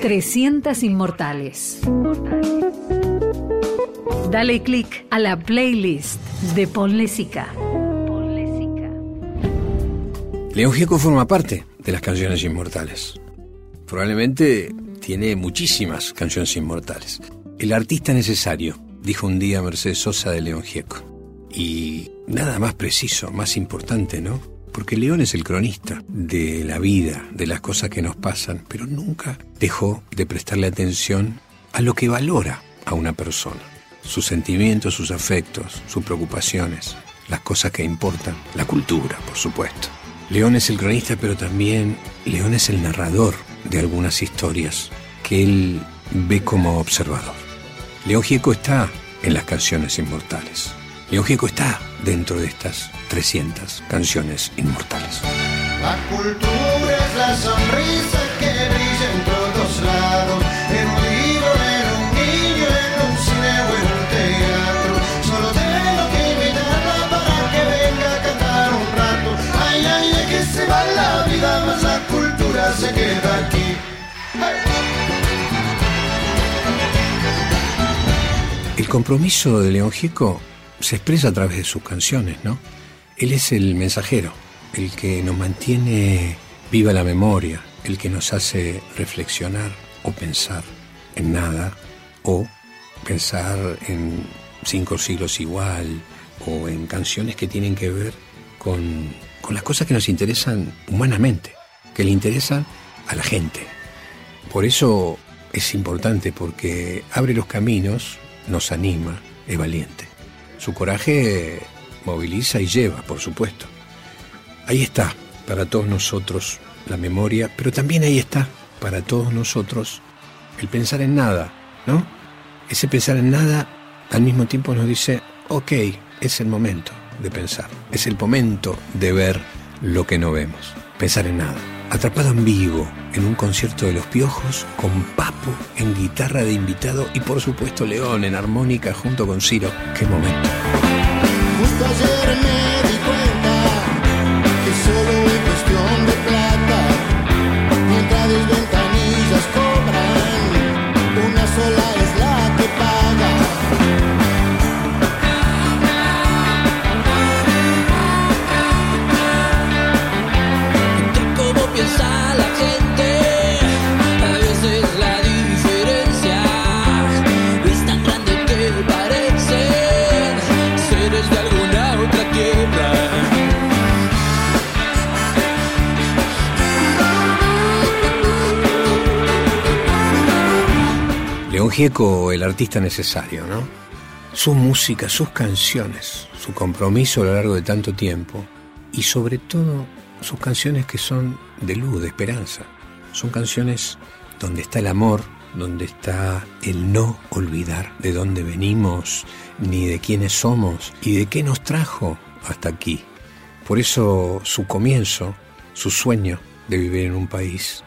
300 inmortales. Dale click a la playlist de Ponle León Gieco forma parte de las canciones inmortales. Probablemente tiene muchísimas canciones inmortales. El artista necesario, dijo un día Mercedes Sosa de León Gieco. Y nada más preciso, más importante, ¿no? Porque León es el cronista de la vida, de las cosas que nos pasan, pero nunca dejó de prestarle atención a lo que valora a una persona. Sus sentimientos, sus afectos, sus preocupaciones, las cosas que importan, la cultura, por supuesto. León es el cronista, pero también León es el narrador de algunas historias que él ve como observador. León Gieco está en las canciones inmortales. León Gieco está dentro de estas 300 canciones inmortales. La cultura es la sonrisa que brilla en todos lados, en un libro, en un niño, en un cine o en un teatro. Solo tengo que invitarla para que venga a cantar un rato. Ay, ay, ay, que se va la vida, más la cultura se queda aquí. El compromiso de León Gieco se expresa a través de sus canciones, ¿no? Él es el mensajero, el que nos mantiene viva la memoria, el que nos hace reflexionar o pensar en nada, o pensar en cinco siglos igual, o en canciones que tienen que ver con, con las cosas que nos interesan humanamente, que le interesan a la gente. Por eso es importante, porque abre los caminos, nos anima, es valiente. Su coraje moviliza y lleva, por supuesto. Ahí está para todos nosotros la memoria, pero también ahí está para todos nosotros el pensar en nada, ¿no? Ese pensar en nada al mismo tiempo nos dice, ok, es el momento de pensar, es el momento de ver lo que no vemos, pensar en nada. Atrapado en vivo en un concierto de Los Piojos con Papo en guitarra de invitado y por supuesto León en armónica junto con Ciro. ¡Qué momento! León Gieco, el artista necesario, ¿no? Su música, sus canciones, su compromiso a lo largo de tanto tiempo y sobre todo sus canciones que son de luz, de esperanza. Son canciones donde está el amor, donde está el no olvidar de dónde venimos, ni de quiénes somos y de qué nos trajo hasta aquí. Por eso su comienzo, su sueño de vivir en un país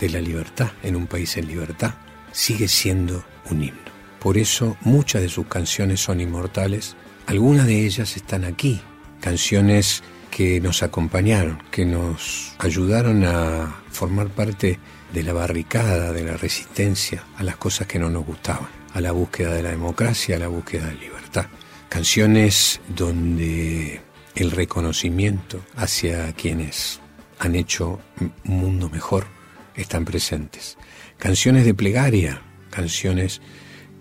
de la libertad, en un país en libertad, sigue siendo un himno. Por eso muchas de sus canciones son inmortales, algunas de ellas están aquí, canciones que nos acompañaron, que nos ayudaron a formar parte de la barricada, de la resistencia a las cosas que no nos gustaban, a la búsqueda de la democracia, a la búsqueda de libertad. Canciones donde el reconocimiento hacia quienes han hecho un mundo mejor están presentes. Canciones de plegaria, canciones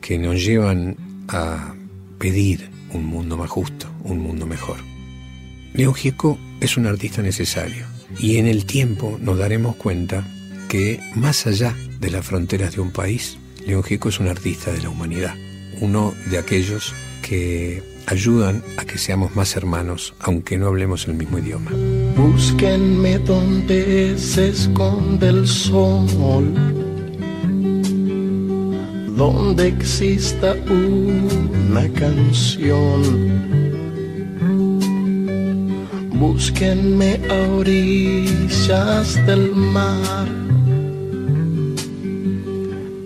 que nos llevan a pedir un mundo más justo, un mundo mejor. León Gieco es un artista necesario y en el tiempo nos daremos cuenta que más allá de las fronteras de un país, León Gieco es un artista de la humanidad, uno de aquellos que ayudan a que seamos más hermanos, aunque no hablemos el mismo idioma. Búsquenme donde se esconde el sol, donde exista una canción. Búsquenme a orillas del mar,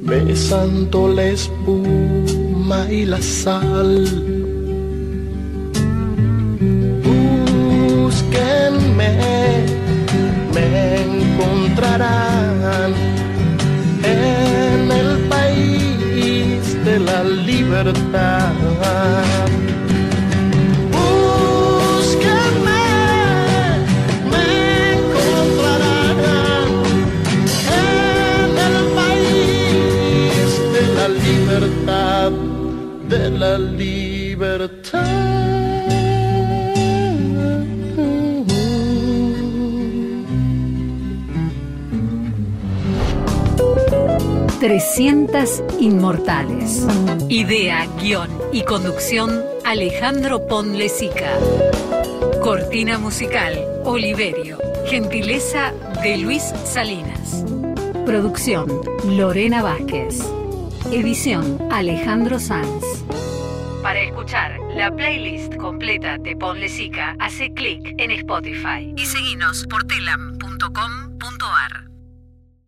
besando la espuma y la sal. La libertad. Búsquenme, me encontrarán en el país de la libertad, de la libertad. 300 Inmortales. Idea, guion y conducción Alejandro Ponlesica. Cortina musical Oliverio. Gentileza de Luis Salinas. Producción Lorena Vázquez. Edición Alejandro Sanz. Para escuchar la playlist completa de Ponlesica, hace clic en Spotify y seguinos por telam.com